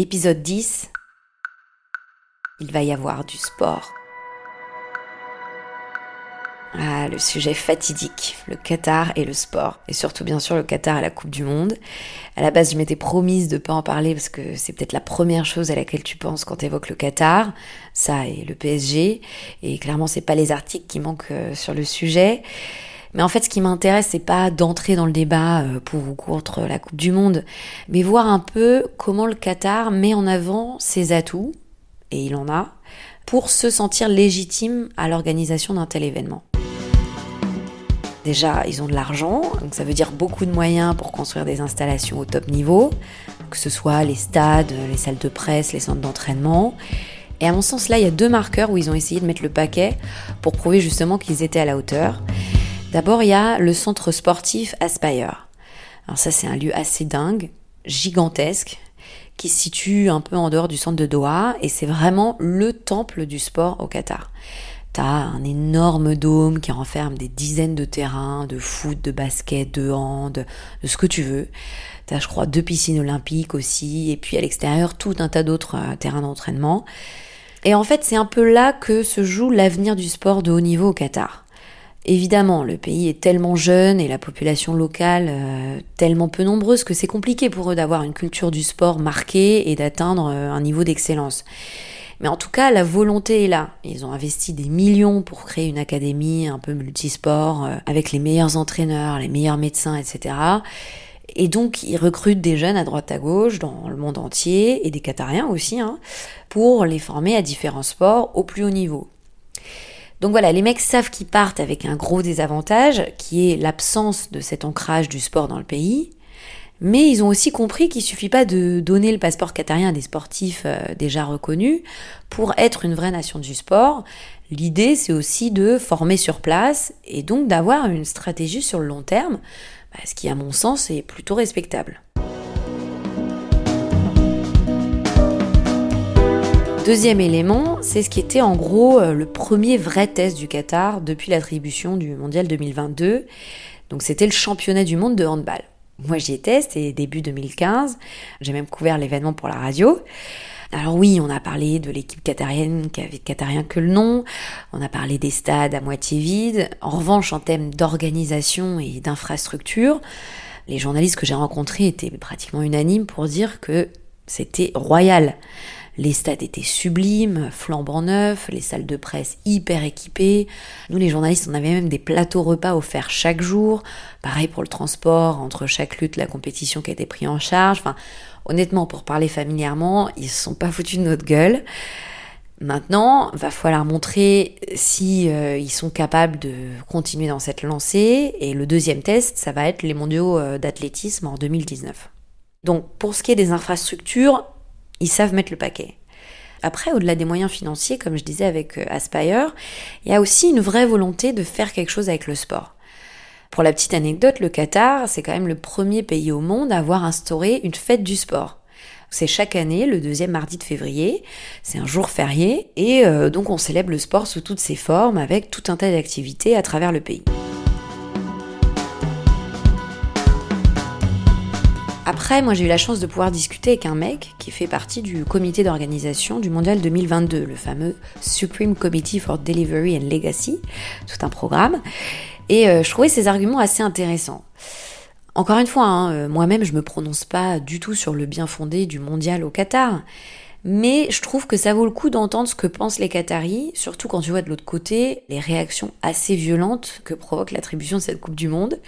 Épisode 10. Il va y avoir du sport. Ah, le sujet fatidique, le Qatar et le sport. Et surtout, bien sûr, le Qatar et la Coupe du Monde. À la base, je m'étais promise de pas en parler parce que c'est peut-être la première chose à laquelle tu penses quand tu évoques le Qatar. Ça et le PSG. Et clairement, c'est pas les articles qui manquent euh, sur le sujet. Mais en fait, ce qui m'intéresse, c'est pas d'entrer dans le débat euh, pour ou contre la Coupe du Monde, mais voir un peu comment le Qatar met en avant ses atouts, et il en a, pour se sentir légitime à l'organisation d'un tel événement. Déjà, ils ont de l'argent, donc ça veut dire beaucoup de moyens pour construire des installations au top niveau, que ce soit les stades, les salles de presse, les centres d'entraînement. Et à mon sens, là, il y a deux marqueurs où ils ont essayé de mettre le paquet pour prouver justement qu'ils étaient à la hauteur. D'abord, il y a le centre sportif Aspire. Alors ça, c'est un lieu assez dingue, gigantesque, qui se situe un peu en dehors du centre de Doha, et c'est vraiment le temple du sport au Qatar. T'as un énorme dôme qui renferme des dizaines de terrains, de foot, de basket, de hand, de ce que tu veux. T'as, je crois, deux piscines olympiques aussi, et puis à l'extérieur, tout un tas d'autres euh, terrains d'entraînement. Et en fait, c'est un peu là que se joue l'avenir du sport de haut niveau au Qatar. Évidemment, le pays est tellement jeune et la population locale euh, tellement peu nombreuse que c'est compliqué pour eux d'avoir une culture du sport marquée et d'atteindre euh, un niveau d'excellence. Mais en tout cas, la volonté est là. Ils ont investi des millions pour créer une académie un peu multisport, euh, avec les meilleurs entraîneurs, les meilleurs médecins, etc. Et donc, ils recrutent des jeunes à droite à gauche dans le monde entier, et des Qatariens aussi, hein, pour les former à différents sports au plus haut niveau. Donc voilà, les mecs savent qu'ils partent avec un gros désavantage, qui est l'absence de cet ancrage du sport dans le pays. Mais ils ont aussi compris qu'il suffit pas de donner le passeport qatarien à des sportifs euh, déjà reconnus pour être une vraie nation du sport. L'idée, c'est aussi de former sur place et donc d'avoir une stratégie sur le long terme, bah, ce qui, à mon sens, est plutôt respectable. Deuxième élément, c'est ce qui était en gros euh, le premier vrai test du Qatar depuis l'attribution du Mondial 2022. Donc c'était le championnat du monde de handball. Moi j'y étais, c'était début 2015, j'ai même couvert l'événement pour la radio. Alors oui, on a parlé de l'équipe qatarienne qui avait qatarien que le nom, on a parlé des stades à moitié vides. En revanche, en thème d'organisation et d'infrastructure, les journalistes que j'ai rencontrés étaient pratiquement unanimes pour dire que c'était royal. Les stades étaient sublimes, flambant neufs, les salles de presse hyper équipées. Nous, les journalistes, on avait même des plateaux repas offerts chaque jour. Pareil pour le transport, entre chaque lutte, la compétition qui a été prise en charge. Enfin, honnêtement, pour parler familièrement, ils se sont pas foutus de notre gueule. Maintenant, va falloir montrer si euh, ils sont capables de continuer dans cette lancée. Et le deuxième test, ça va être les mondiaux euh, d'athlétisme en 2019. Donc, pour ce qui est des infrastructures, ils savent mettre le paquet. Après, au-delà des moyens financiers, comme je disais avec euh, Aspire, il y a aussi une vraie volonté de faire quelque chose avec le sport. Pour la petite anecdote, le Qatar, c'est quand même le premier pays au monde à avoir instauré une fête du sport. C'est chaque année le deuxième mardi de février, c'est un jour férié, et euh, donc on célèbre le sport sous toutes ses formes avec tout un tas d'activités à travers le pays. Après, moi j'ai eu la chance de pouvoir discuter avec un mec qui fait partie du comité d'organisation du Mondial 2022, le fameux Supreme Committee for Delivery and Legacy, tout un programme. Et euh, je trouvais ses arguments assez intéressants. Encore une fois, hein, euh, moi-même je me prononce pas du tout sur le bien fondé du mondial au Qatar. Mais je trouve que ça vaut le coup d'entendre ce que pensent les Qataris, surtout quand tu vois de l'autre côté les réactions assez violentes que provoque l'attribution de cette Coupe du Monde.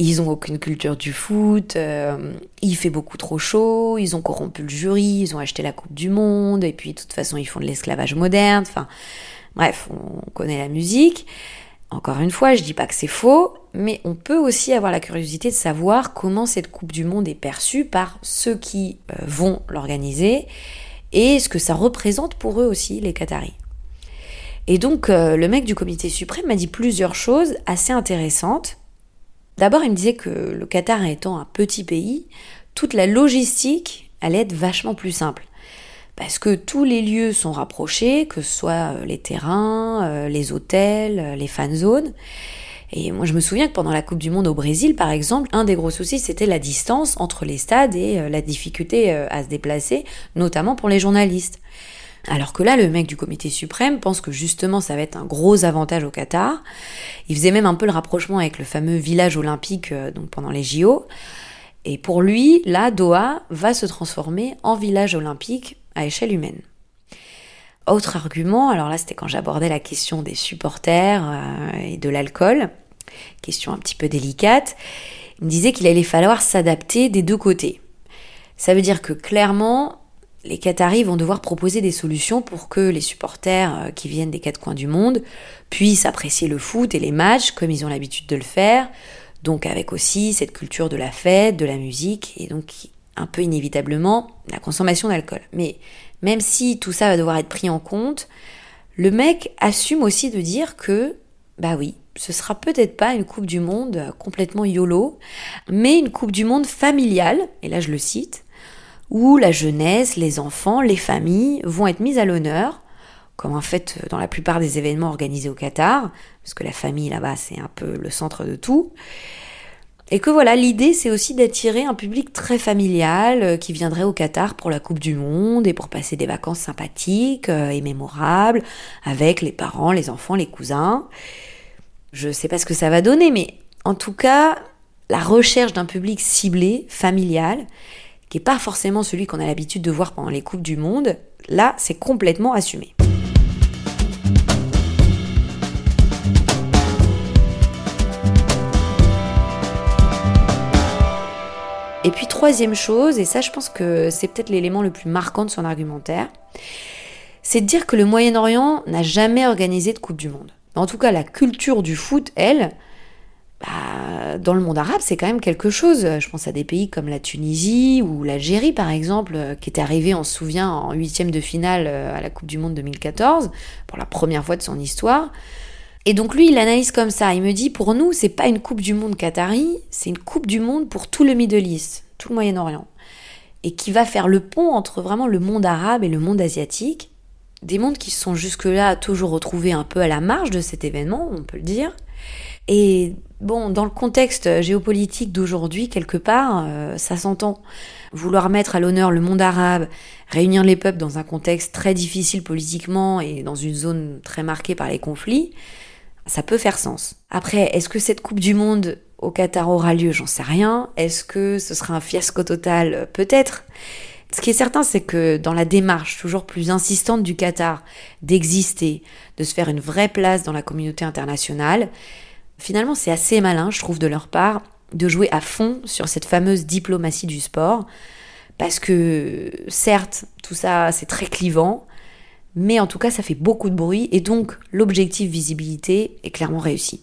Ils ont aucune culture du foot, euh, il fait beaucoup trop chaud, ils ont corrompu le jury, ils ont acheté la Coupe du Monde, et puis de toute façon ils font de l'esclavage moderne, enfin bref, on connaît la musique. Encore une fois, je dis pas que c'est faux, mais on peut aussi avoir la curiosité de savoir comment cette Coupe du Monde est perçue par ceux qui euh, vont l'organiser et ce que ça représente pour eux aussi, les Qataris. Et donc, euh, le mec du comité suprême m'a dit plusieurs choses assez intéressantes. D'abord, il me disait que le Qatar étant un petit pays, toute la logistique allait être vachement plus simple. Parce que tous les lieux sont rapprochés, que ce soit euh, les terrains, euh, les hôtels, les fan zones. Et moi, je me souviens que pendant la Coupe du Monde au Brésil, par exemple, un des gros soucis, c'était la distance entre les stades et la difficulté à se déplacer, notamment pour les journalistes. Alors que là, le mec du comité suprême pense que justement ça va être un gros avantage au Qatar. Il faisait même un peu le rapprochement avec le fameux village olympique euh, donc pendant les JO. Et pour lui, là, Doha va se transformer en village olympique à échelle humaine. Autre argument, alors là c'était quand j'abordais la question des supporters euh, et de l'alcool, question un petit peu délicate, il me disait qu'il allait falloir s'adapter des deux côtés. Ça veut dire que clairement, les Qataris vont devoir proposer des solutions pour que les supporters euh, qui viennent des quatre coins du monde puissent apprécier le foot et les matchs comme ils ont l'habitude de le faire, donc avec aussi cette culture de la fête, de la musique et donc un peu inévitablement la consommation d'alcool. Mais même si tout ça va devoir être pris en compte, le mec assume aussi de dire que, bah oui, ce sera peut-être pas une Coupe du Monde complètement YOLO, mais une Coupe du Monde familiale, et là je le cite, où la jeunesse, les enfants, les familles vont être mises à l'honneur, comme en fait dans la plupart des événements organisés au Qatar, parce que la famille là-bas c'est un peu le centre de tout. Et que voilà, l'idée c'est aussi d'attirer un public très familial euh, qui viendrait au Qatar pour la Coupe du Monde et pour passer des vacances sympathiques euh, et mémorables avec les parents, les enfants, les cousins. Je sais pas ce que ça va donner, mais en tout cas, la recherche d'un public ciblé, familial, qui n'est pas forcément celui qu'on a l'habitude de voir pendant les Coupes du Monde, là, c'est complètement assumé. Et puis troisième chose, et ça je pense que c'est peut-être l'élément le plus marquant de son argumentaire, c'est de dire que le Moyen-Orient n'a jamais organisé de Coupe du Monde. En tout cas, la culture du foot, elle, bah, dans le monde arabe, c'est quand même quelque chose. Je pense à des pays comme la Tunisie ou l'Algérie, par exemple, euh, qui était arrivé, on se souvient, en huitième de finale euh, à la Coupe du Monde 2014, pour la première fois de son histoire. Et donc lui, il analyse comme ça. Il me dit, pour nous, c'est pas une Coupe du Monde qatari, c'est une Coupe du Monde pour tout le Middle East, tout le Moyen-Orient. Et qui va faire le pont entre vraiment le monde arabe et le monde asiatique. Des mondes qui se sont jusque-là toujours retrouvés un peu à la marge de cet événement, on peut le dire. Et bon, dans le contexte géopolitique d'aujourd'hui, quelque part, euh, ça s'entend. Vouloir mettre à l'honneur le monde arabe, réunir les peuples dans un contexte très difficile politiquement et dans une zone très marquée par les conflits, ça peut faire sens. Après, est-ce que cette Coupe du Monde au Qatar aura lieu? J'en sais rien. Est-ce que ce sera un fiasco total? Peut-être. Ce qui est certain, c'est que dans la démarche toujours plus insistante du Qatar d'exister, de se faire une vraie place dans la communauté internationale, Finalement, c'est assez malin, je trouve, de leur part, de jouer à fond sur cette fameuse diplomatie du sport, parce que certes, tout ça, c'est très clivant, mais en tout cas, ça fait beaucoup de bruit, et donc l'objectif visibilité est clairement réussi.